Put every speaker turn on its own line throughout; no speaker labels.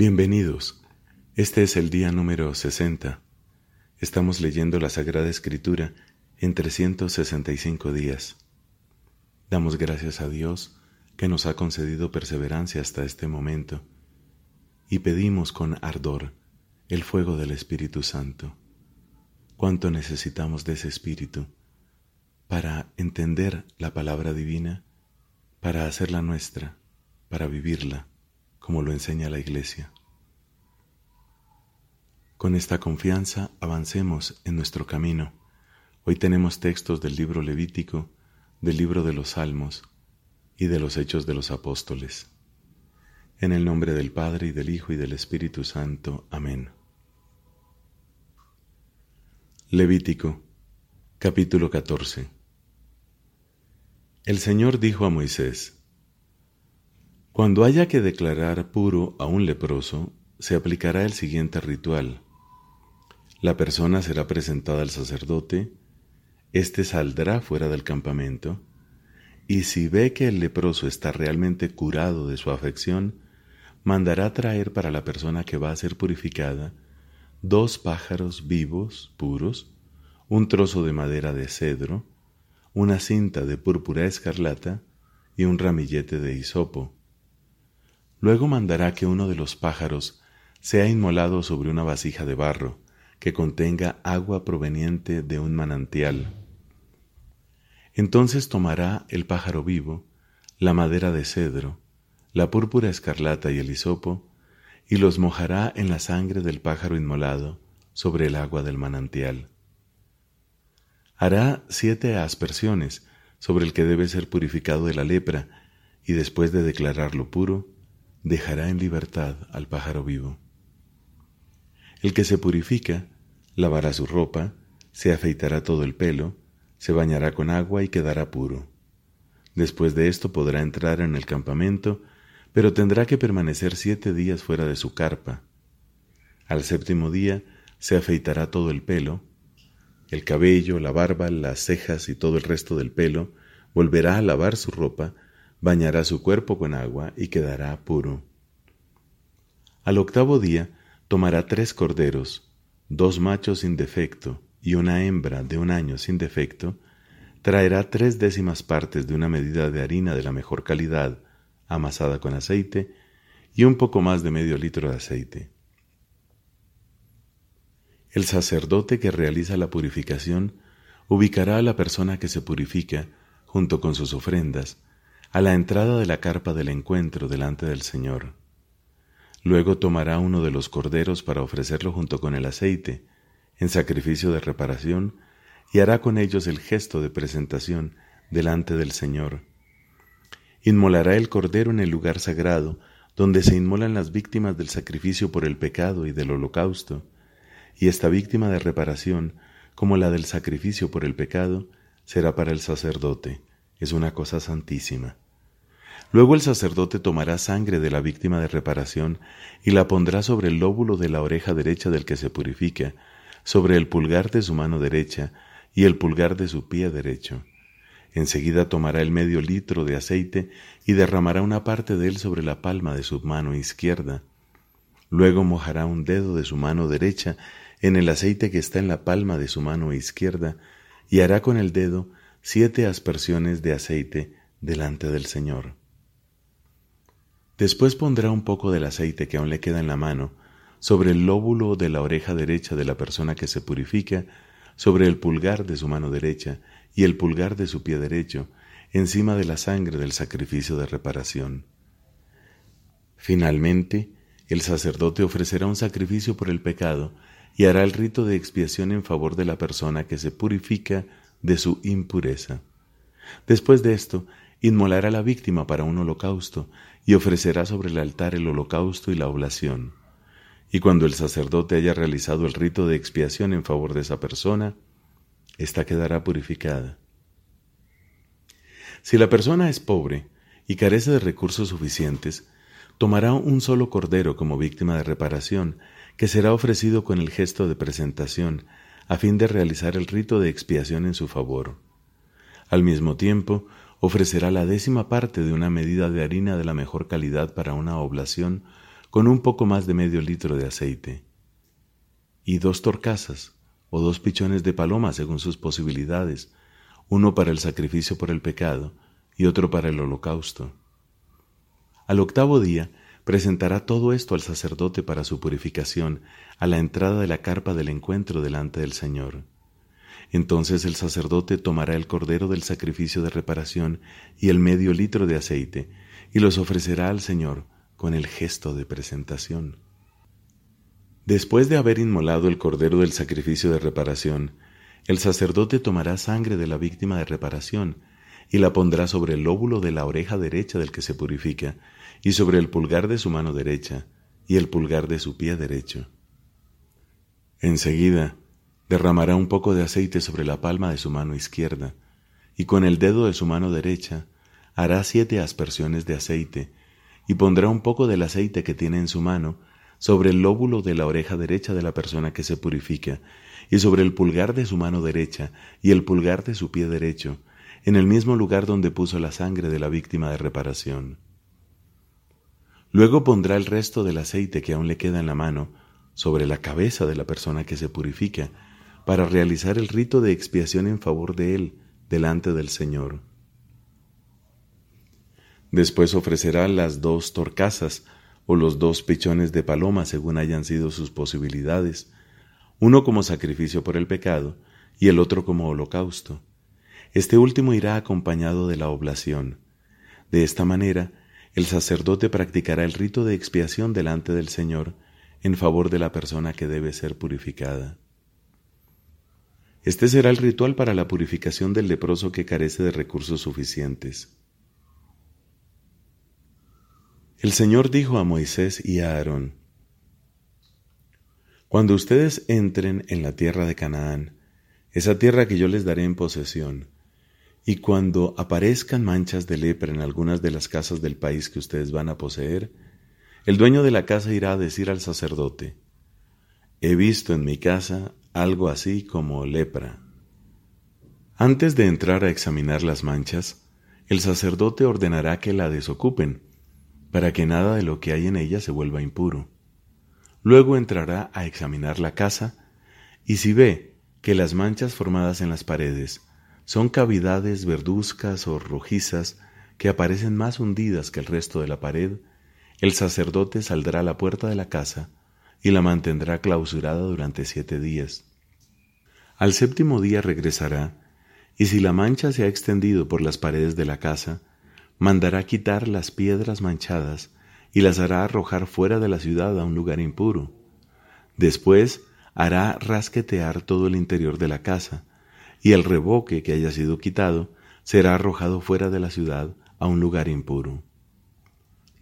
Bienvenidos. Este es el día número 60. Estamos leyendo la Sagrada Escritura en 365 días. Damos gracias a Dios que nos ha concedido perseverancia hasta este momento y pedimos con ardor el fuego del Espíritu Santo. Cuánto necesitamos de ese Espíritu para entender la palabra divina, para hacerla nuestra, para vivirla como lo enseña la Iglesia. Con esta confianza avancemos en nuestro camino. Hoy tenemos textos del libro Levítico, del libro de los Salmos y de los Hechos de los Apóstoles. En el nombre del Padre y del Hijo y del Espíritu Santo. Amén. Levítico, capítulo 14. El Señor dijo a Moisés, cuando haya que declarar puro a un leproso, se aplicará el siguiente ritual. La persona será presentada al sacerdote, éste saldrá fuera del campamento, y si ve que el leproso está realmente curado de su afección, mandará traer para la persona que va a ser purificada dos pájaros vivos, puros, un trozo de madera de cedro, una cinta de púrpura escarlata y un ramillete de hisopo Luego mandará que uno de los pájaros sea inmolado sobre una vasija de barro que contenga agua proveniente de un manantial. Entonces tomará el pájaro vivo, la madera de cedro, la púrpura escarlata y el hisopo, y los mojará en la sangre del pájaro inmolado sobre el agua del manantial. Hará siete aspersiones sobre el que debe ser purificado de la lepra, y después de declararlo puro, dejará en libertad al pájaro vivo. El que se purifica, lavará su ropa, se afeitará todo el pelo, se bañará con agua y quedará puro. Después de esto podrá entrar en el campamento, pero tendrá que permanecer siete días fuera de su carpa. Al séptimo día se afeitará todo el pelo, el cabello, la barba, las cejas y todo el resto del pelo, volverá a lavar su ropa, bañará su cuerpo con agua y quedará puro. Al octavo día tomará tres corderos, dos machos sin defecto y una hembra de un año sin defecto, traerá tres décimas partes de una medida de harina de la mejor calidad, amasada con aceite, y un poco más de medio litro de aceite. El sacerdote que realiza la purificación ubicará a la persona que se purifica, junto con sus ofrendas, a la entrada de la carpa del encuentro delante del Señor. Luego tomará uno de los corderos para ofrecerlo junto con el aceite, en sacrificio de reparación, y hará con ellos el gesto de presentación delante del Señor. Inmolará el cordero en el lugar sagrado, donde se inmolan las víctimas del sacrificio por el pecado y del holocausto, y esta víctima de reparación, como la del sacrificio por el pecado, será para el sacerdote es una cosa santísima. Luego el sacerdote tomará sangre de la víctima de reparación y la pondrá sobre el lóbulo de la oreja derecha del que se purifica, sobre el pulgar de su mano derecha y el pulgar de su pie derecho. Enseguida tomará el medio litro de aceite y derramará una parte de él sobre la palma de su mano izquierda. Luego mojará un dedo de su mano derecha en el aceite que está en la palma de su mano izquierda y hará con el dedo siete aspersiones de aceite delante del Señor. Después pondrá un poco del aceite que aún le queda en la mano sobre el lóbulo de la oreja derecha de la persona que se purifica, sobre el pulgar de su mano derecha y el pulgar de su pie derecho, encima de la sangre del sacrificio de reparación. Finalmente, el sacerdote ofrecerá un sacrificio por el pecado y hará el rito de expiación en favor de la persona que se purifica de su impureza. Después de esto, inmolará la víctima para un holocausto y ofrecerá sobre el altar el holocausto y la oblación. Y cuando el sacerdote haya realizado el rito de expiación en favor de esa persona, ésta quedará purificada. Si la persona es pobre y carece de recursos suficientes, tomará un solo cordero como víctima de reparación, que será ofrecido con el gesto de presentación a fin de realizar el rito de expiación en su favor. Al mismo tiempo, ofrecerá la décima parte de una medida de harina de la mejor calidad para una oblación con un poco más de medio litro de aceite, y dos torcasas o dos pichones de paloma según sus posibilidades, uno para el sacrificio por el pecado y otro para el holocausto. Al octavo día presentará todo esto al sacerdote para su purificación a la entrada de la carpa del encuentro delante del Señor. Entonces el sacerdote tomará el cordero del sacrificio de reparación y el medio litro de aceite, y los ofrecerá al Señor con el gesto de presentación. Después de haber inmolado el cordero del sacrificio de reparación, el sacerdote tomará sangre de la víctima de reparación y la pondrá sobre el lóbulo de la oreja derecha del que se purifica, y sobre el pulgar de su mano derecha y el pulgar de su pie derecho. Enseguida derramará un poco de aceite sobre la palma de su mano izquierda, y con el dedo de su mano derecha hará siete aspersiones de aceite, y pondrá un poco del aceite que tiene en su mano sobre el lóbulo de la oreja derecha de la persona que se purifica, y sobre el pulgar de su mano derecha y el pulgar de su pie derecho, en el mismo lugar donde puso la sangre de la víctima de reparación. Luego pondrá el resto del aceite que aún le queda en la mano sobre la cabeza de la persona que se purifica, para realizar el rito de expiación en favor de él delante del Señor. Después ofrecerá las dos torcasas o los dos pichones de paloma según hayan sido sus posibilidades, uno como sacrificio por el pecado y el otro como holocausto. Este último irá acompañado de la oblación. De esta manera, el sacerdote practicará el rito de expiación delante del Señor en favor de la persona que debe ser purificada. Este será el ritual para la purificación del leproso que carece de recursos suficientes. El Señor dijo a Moisés y a Aarón, Cuando ustedes entren en la tierra de Canaán, esa tierra que yo les daré en posesión, y cuando aparezcan manchas de lepra en algunas de las casas del país que ustedes van a poseer, el dueño de la casa irá a decir al sacerdote, He visto en mi casa algo así como lepra. Antes de entrar a examinar las manchas, el sacerdote ordenará que la desocupen, para que nada de lo que hay en ella se vuelva impuro. Luego entrará a examinar la casa, y si ve que las manchas formadas en las paredes son cavidades verduzcas o rojizas que aparecen más hundidas que el resto de la pared, el sacerdote saldrá a la puerta de la casa y la mantendrá clausurada durante siete días. Al séptimo día regresará, y si la mancha se ha extendido por las paredes de la casa, mandará quitar las piedras manchadas y las hará arrojar fuera de la ciudad a un lugar impuro. Después hará rasquetear todo el interior de la casa, y el reboque que haya sido quitado será arrojado fuera de la ciudad a un lugar impuro.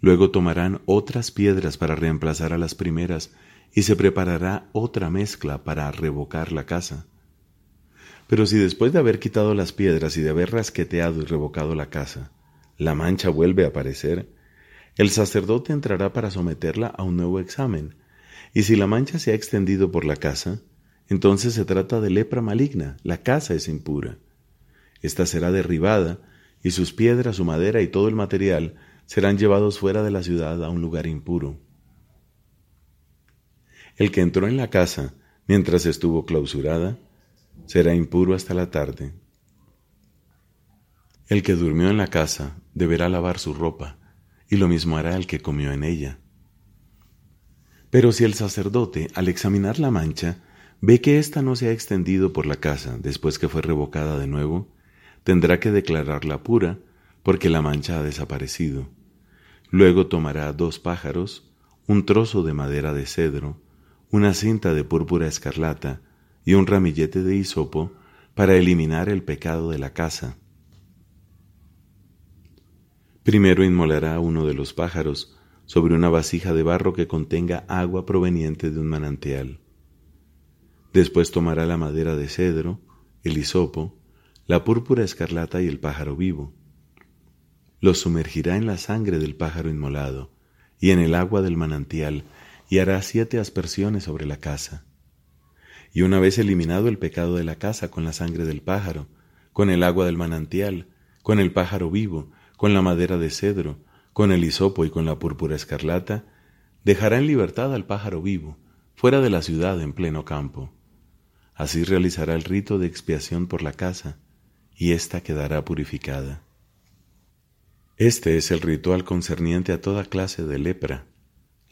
Luego tomarán otras piedras para reemplazar a las primeras y se preparará otra mezcla para revocar la casa. Pero si después de haber quitado las piedras y de haber rasqueteado y revocado la casa, la mancha vuelve a aparecer, el sacerdote entrará para someterla a un nuevo examen, y si la mancha se ha extendido por la casa, entonces se trata de lepra maligna, la casa es impura. Esta será derribada, y sus piedras, su madera y todo el material serán llevados fuera de la ciudad a un lugar impuro. El que entró en la casa mientras estuvo clausurada será impuro hasta la tarde. El que durmió en la casa deberá lavar su ropa, y lo mismo hará el que comió en ella. Pero si el sacerdote, al examinar la mancha, ve que ésta no se ha extendido por la casa después que fue revocada de nuevo, tendrá que declararla pura, porque la mancha ha desaparecido. Luego tomará dos pájaros, un trozo de madera de cedro, una cinta de púrpura escarlata y un ramillete de hisopo para eliminar el pecado de la casa. Primero inmolará uno de los pájaros sobre una vasija de barro que contenga agua proveniente de un manantial. Después tomará la madera de cedro, el hisopo, la púrpura escarlata y el pájaro vivo. Los sumergirá en la sangre del pájaro inmolado y en el agua del manantial y hará siete aspersiones sobre la casa. Y una vez eliminado el pecado de la casa con la sangre del pájaro, con el agua del manantial, con el pájaro vivo, con la madera de cedro, con el hisopo y con la púrpura escarlata, dejará en libertad al pájaro vivo, fuera de la ciudad en pleno campo. Así realizará el rito de expiación por la casa, y ésta quedará purificada. Este es el ritual concerniente a toda clase de lepra,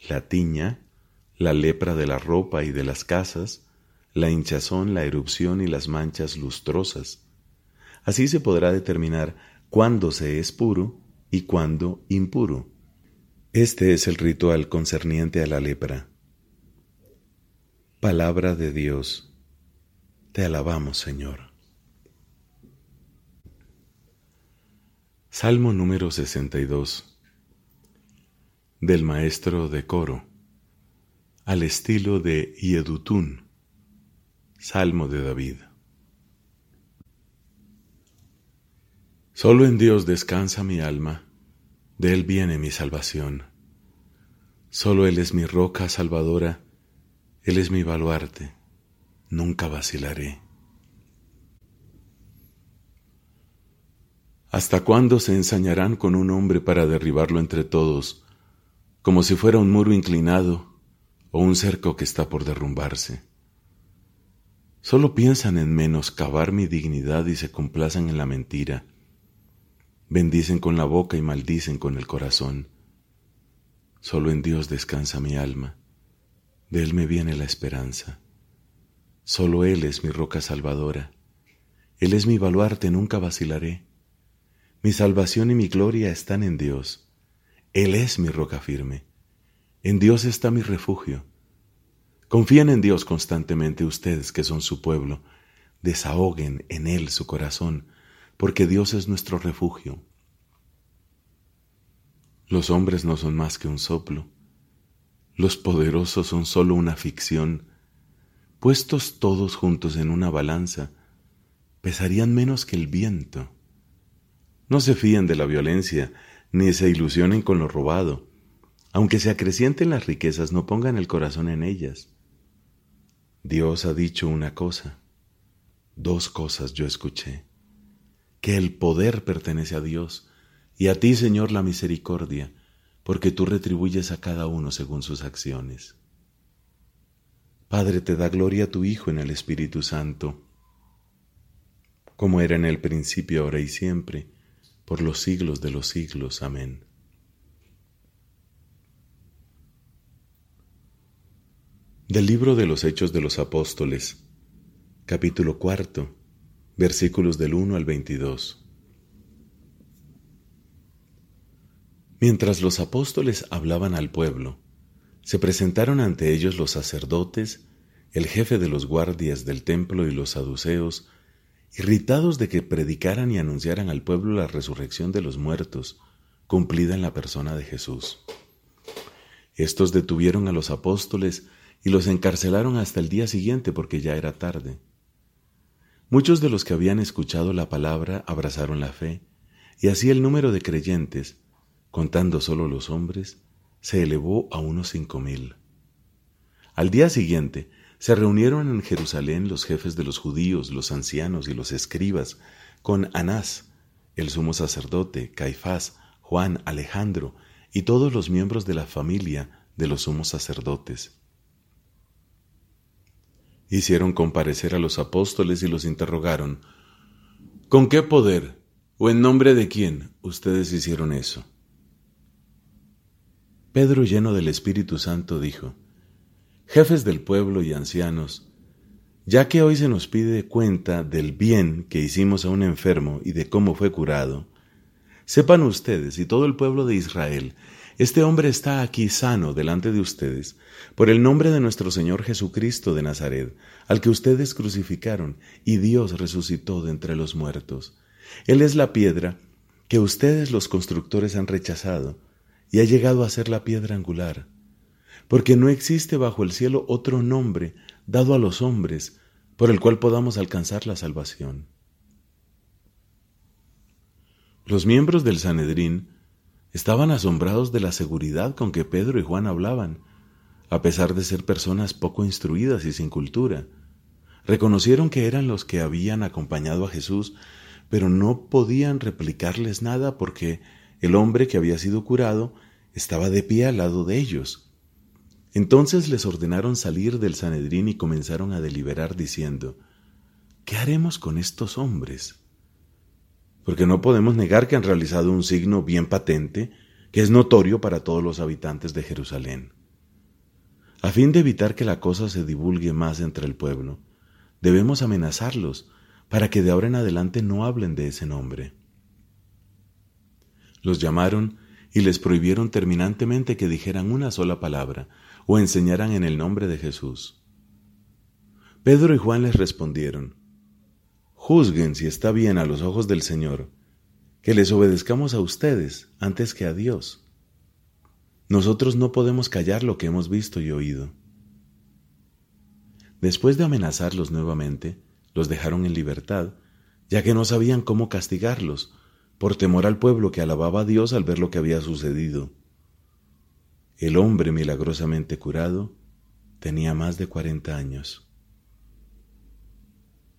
la tiña, la lepra de la ropa y de las casas, la hinchazón, la erupción y las manchas lustrosas. Así se podrá determinar cuándo se es puro y cuándo impuro. Este es el ritual concerniente a la lepra. Palabra de Dios. Te alabamos, Señor. Salmo número 62 del maestro de coro al estilo de Yedutún, Salmo de David. Solo en Dios descansa mi alma, de Él viene mi salvación. Solo Él es mi roca salvadora, Él es mi baluarte, nunca vacilaré. ¿Hasta cuándo se ensañarán con un hombre para derribarlo entre todos, como si fuera un muro inclinado o un cerco que está por derrumbarse? Solo piensan en menoscabar mi dignidad y se complacen en la mentira. Bendicen con la boca y maldicen con el corazón. Solo en Dios descansa mi alma, de Él me viene la esperanza. Solo Él es mi roca salvadora, Él es mi baluarte, nunca vacilaré. Mi salvación y mi gloria están en Dios. Él es mi roca firme. En Dios está mi refugio. Confíen en Dios constantemente ustedes que son su pueblo. Desahoguen en Él su corazón, porque Dios es nuestro refugio. Los hombres no son más que un soplo. Los poderosos son sólo una ficción. Puestos todos juntos en una balanza, pesarían menos que el viento. No se fíen de la violencia, ni se ilusionen con lo robado. Aunque se acrecienten las riquezas, no pongan el corazón en ellas. Dios ha dicho una cosa, dos cosas yo escuché, que el poder pertenece a Dios, y a ti, Señor, la misericordia, porque tú retribuyes a cada uno según sus acciones. Padre, te da gloria a tu Hijo en el Espíritu Santo, como era en el principio, ahora y siempre, por los siglos de los siglos. Amén. Del libro de los Hechos de los Apóstoles, capítulo cuarto, versículos del 1 al 22. Mientras los apóstoles hablaban al pueblo, se presentaron ante ellos los sacerdotes, el jefe de los guardias del templo y los saduceos, irritados de que predicaran y anunciaran al pueblo la resurrección de los muertos, cumplida en la persona de Jesús. Estos detuvieron a los apóstoles y los encarcelaron hasta el día siguiente porque ya era tarde. Muchos de los que habían escuchado la palabra abrazaron la fe, y así el número de creyentes, contando solo los hombres, se elevó a unos cinco mil. Al día siguiente, se reunieron en Jerusalén los jefes de los judíos, los ancianos y los escribas, con Anás, el sumo sacerdote, Caifás, Juan, Alejandro y todos los miembros de la familia de los sumos sacerdotes. Hicieron comparecer a los apóstoles y los interrogaron, ¿Con qué poder o en nombre de quién ustedes hicieron eso? Pedro, lleno del Espíritu Santo, dijo, jefes del pueblo y ancianos, ya que hoy se nos pide cuenta del bien que hicimos a un enfermo y de cómo fue curado, sepan ustedes y todo el pueblo de Israel, este hombre está aquí sano delante de ustedes, por el nombre de nuestro Señor Jesucristo de Nazaret, al que ustedes crucificaron y Dios resucitó de entre los muertos. Él es la piedra que ustedes los constructores han rechazado y ha llegado a ser la piedra angular porque no existe bajo el cielo otro nombre dado a los hombres por el cual podamos alcanzar la salvación. Los miembros del Sanedrín estaban asombrados de la seguridad con que Pedro y Juan hablaban, a pesar de ser personas poco instruidas y sin cultura. Reconocieron que eran los que habían acompañado a Jesús, pero no podían replicarles nada porque el hombre que había sido curado estaba de pie al lado de ellos Entonces les ordenaron salir del Sanedrín y comenzaron a deliberar diciendo, ¿qué haremos con estos hombres? Porque no podemos negar que han realizado un signo bien patente, que es notorio para todos los habitantes de Jerusalén. A fin de evitar que la cosa se divulgue más entre el pueblo, debemos amenazarlos para que de ahora en adelante no hablen de ese nombre. Los llamaron y les prohibieron terminantemente que dijeran una sola palabra o enseñaran en el nombre de Jesús. Pedro y Juan les respondieron, Juzguen si está bien a los ojos del Señor, que les obedezcamos a ustedes antes que a Dios. Nosotros no podemos callar lo que hemos visto y oído. Después de amenazarlos nuevamente, los dejaron en libertad, ya que no sabían cómo castigarlos, por temor al pueblo que alababa a Dios al ver lo que había sucedido. El hombre milagrosamente curado tenía más de cuarenta años.